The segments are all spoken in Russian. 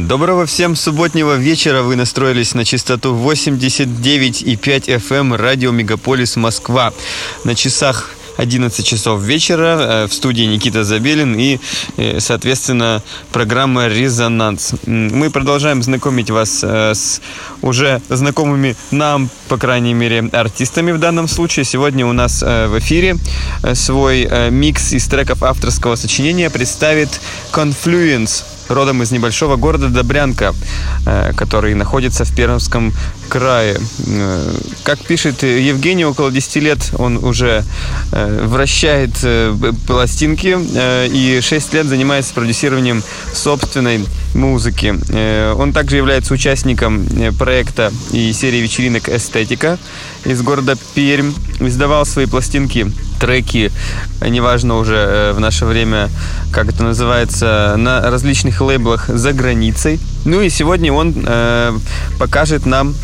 Доброго всем субботнего вечера. Вы настроились на частоту 89,5 FM радио Мегаполис Москва. На часах 11 часов вечера э, в студии Никита Забелин и, э, соответственно, программа «Резонанс». Мы продолжаем знакомить вас э, с уже знакомыми нам, по крайней мере, артистами в данном случае. Сегодня у нас в эфире свой микс из треков авторского сочинения представит Confluence родом из небольшого города Добрянка, э, который находится в Пермском крае. Э, Как пишет Евгений, около 10 лет он уже э, вращает пластинки и 6 лет занимается продюсированием собственной музыки. Он также является участником проекта и серии вечеринок «Эстетика» из города Пермь. Издавал свои пластинки треки, э, неважно уже э, в наше время, как это называется, на различных лейблах за границей. Ну и сегодня он э, покажет нам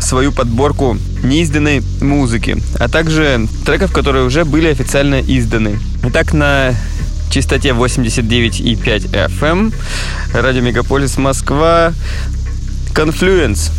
свою подборку неизданной музыки, а также треков, которые уже были официально изданы. Итак, на частоте 89,5 FM, радио Мегаполис Москва. Confluence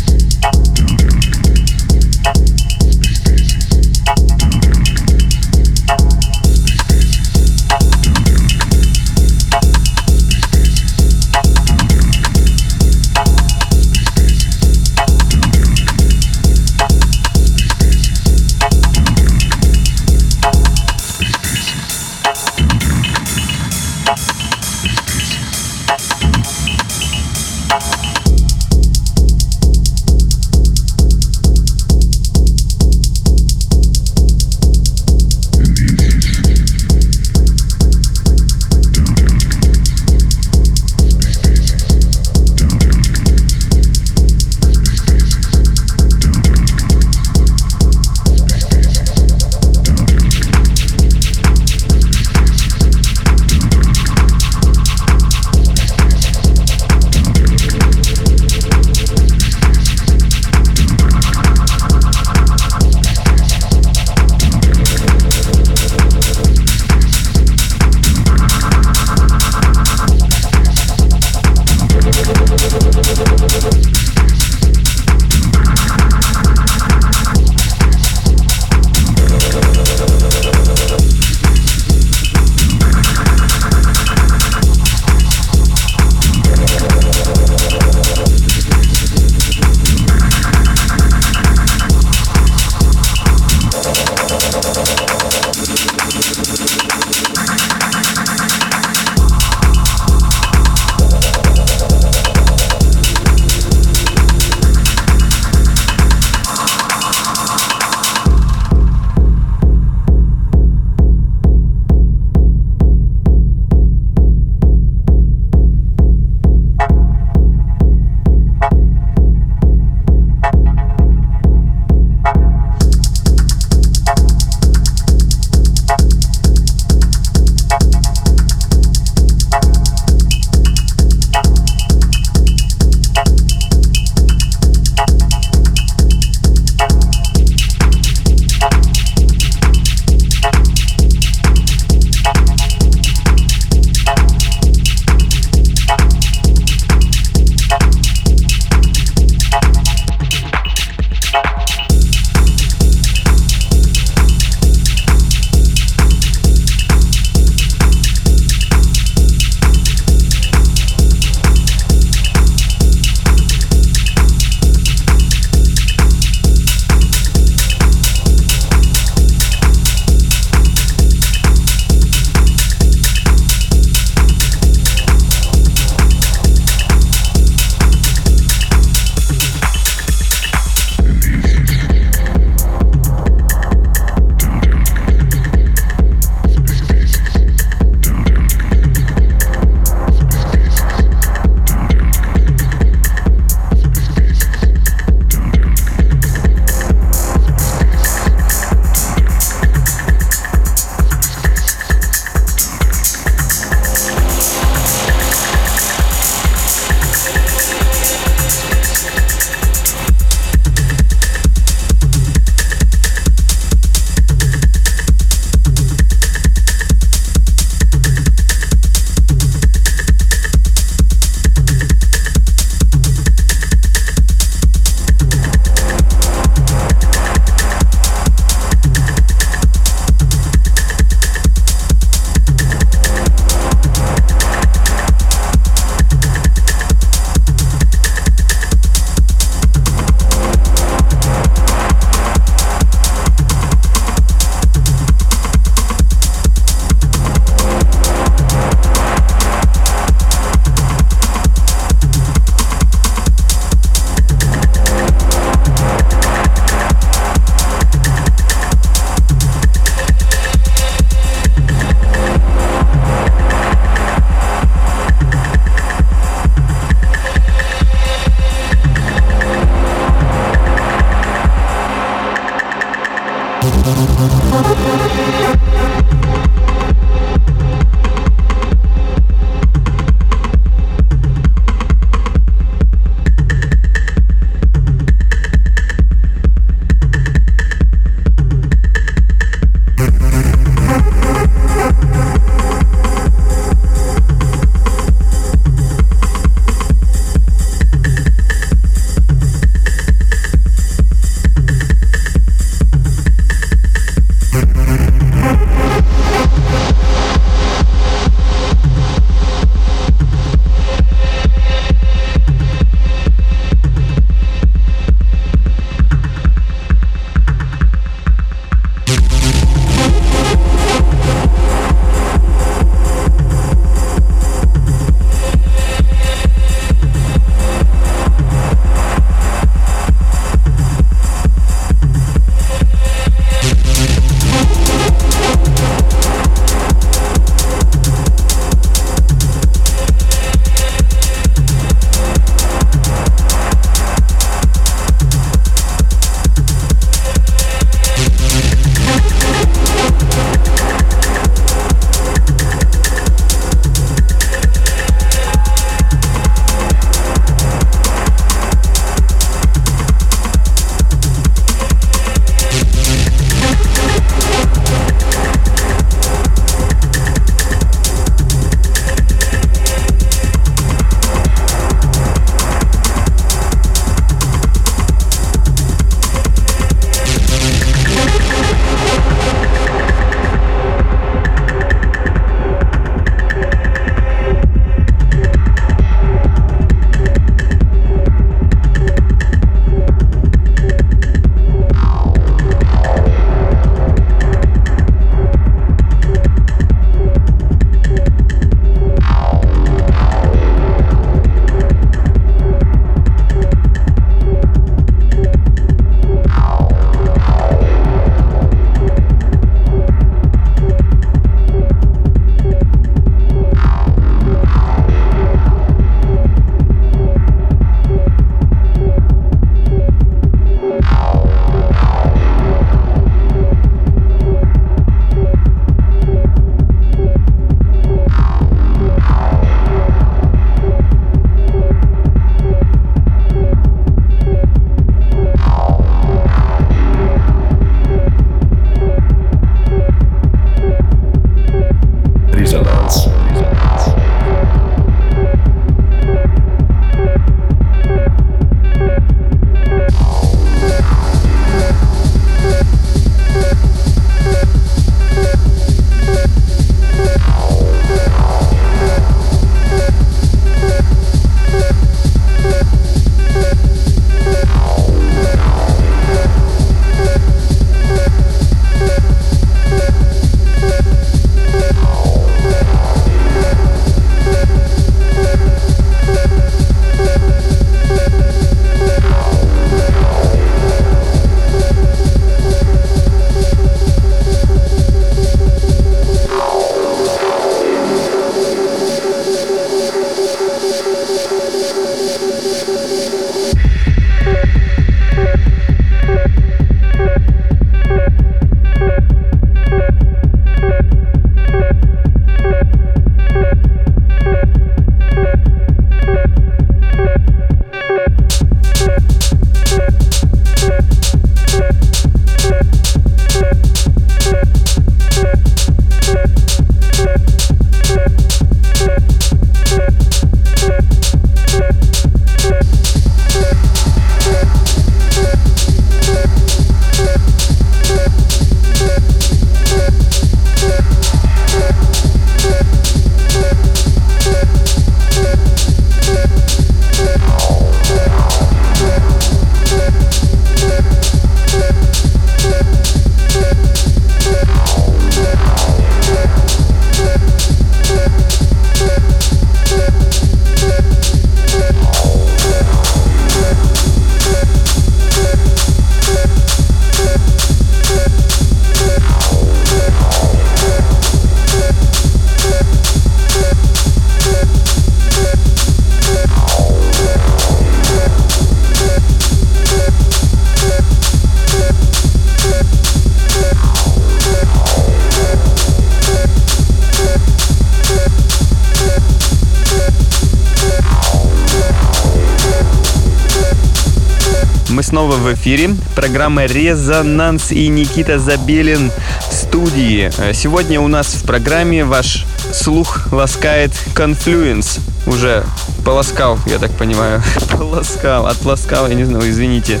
в эфире. Программа «Резонанс» и Никита Забелин в студии. Э, сегодня у нас в программе ваш слух ласкает «Confluence». Уже полоскал, я так понимаю. Полоскал, отполоскал, я не знаю, извините.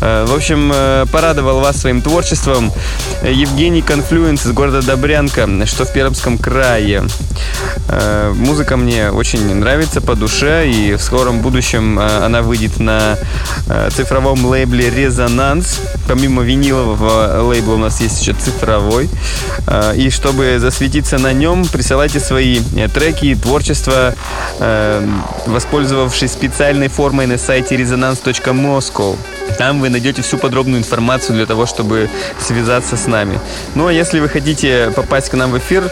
Э, в общем, э, порадовал вас своим творчеством Евгений Confluence из города Добрянка, что в Пермском крае. Музыка мне очень нравится по душе, и в скором будущем она выйдет на цифровом лейбле «Резонанс». Помимо винилового лейбла у нас есть еще цифровой. И чтобы засветиться на нем, присылайте свои треки, творчество, воспользовавшись специальной формой на сайте resonance.moscow. Там вы найдете всю подробную информацию для того, чтобы связаться с нами. Ну а если вы хотите попасть к нам в эфир,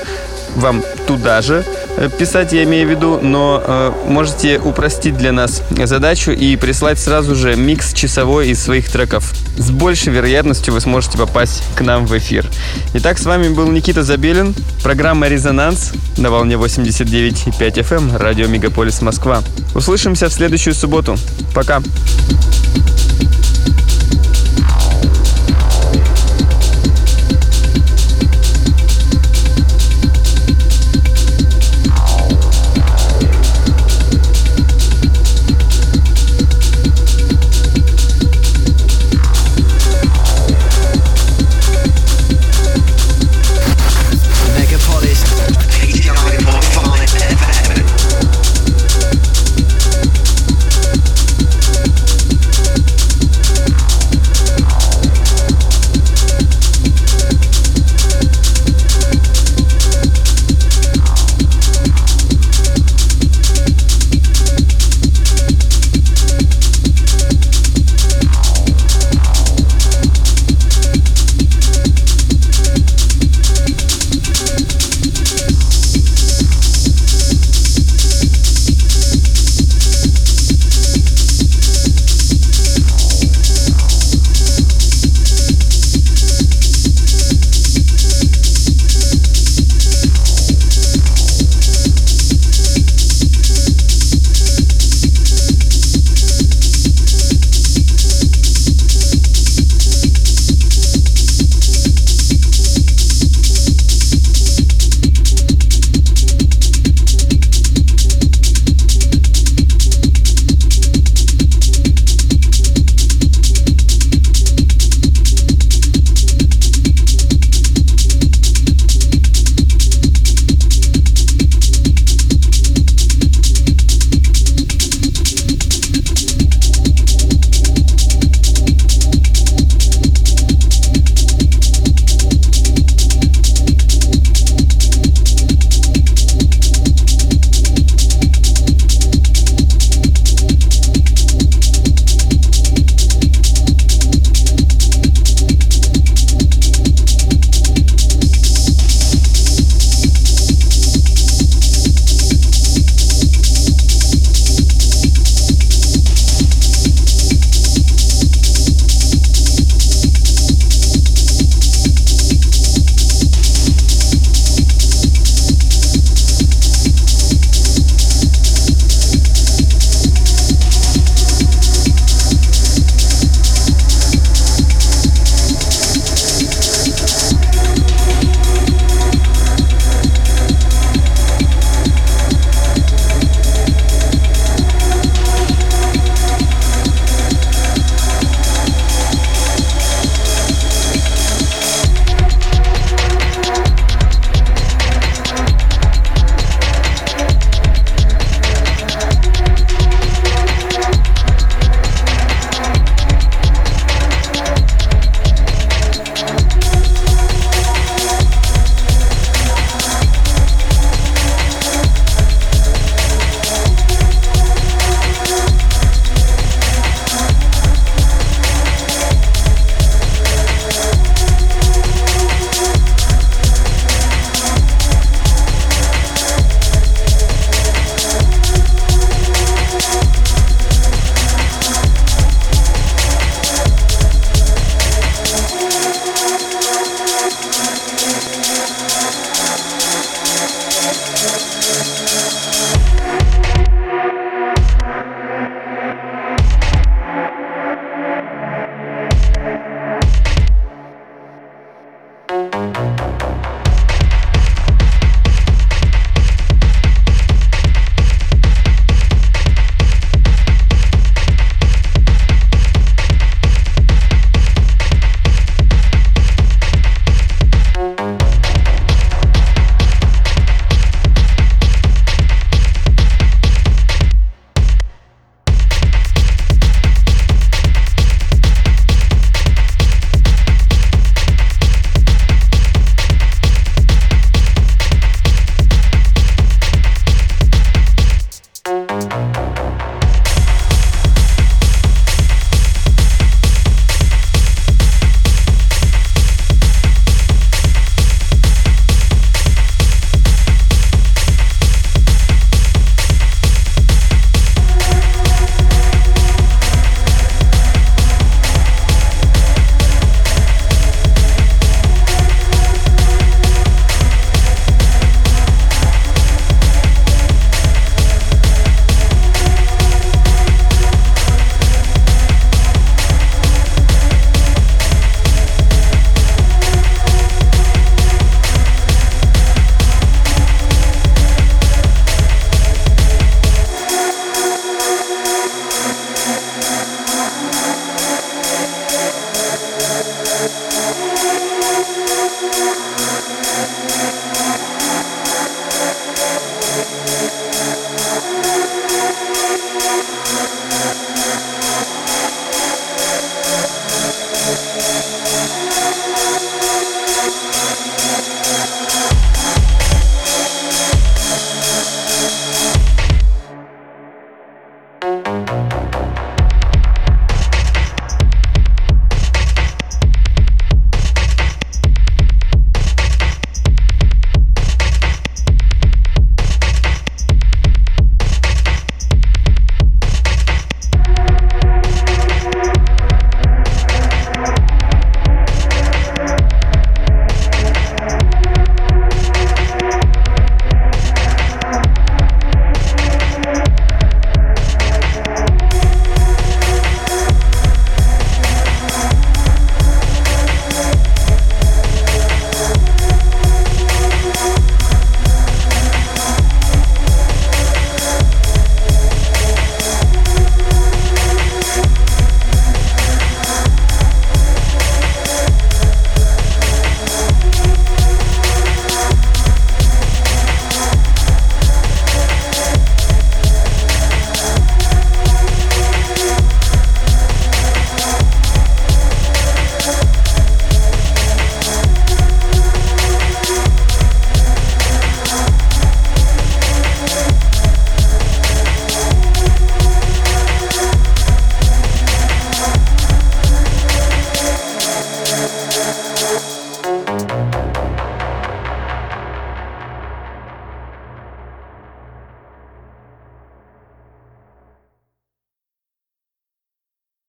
вам туда же э, писать, я имею в виду, но э, можете упростить для нас задачу и прислать сразу же микс часовой из своих треков. С большей вероятностью вы сможете попасть к нам в эфир. Итак, с вами был Никита Забелин, программа «Резонанс» на волне 89,5 FM, радио «Мегаполис Москва». Услышимся в следующую субботу. Пока! Пока.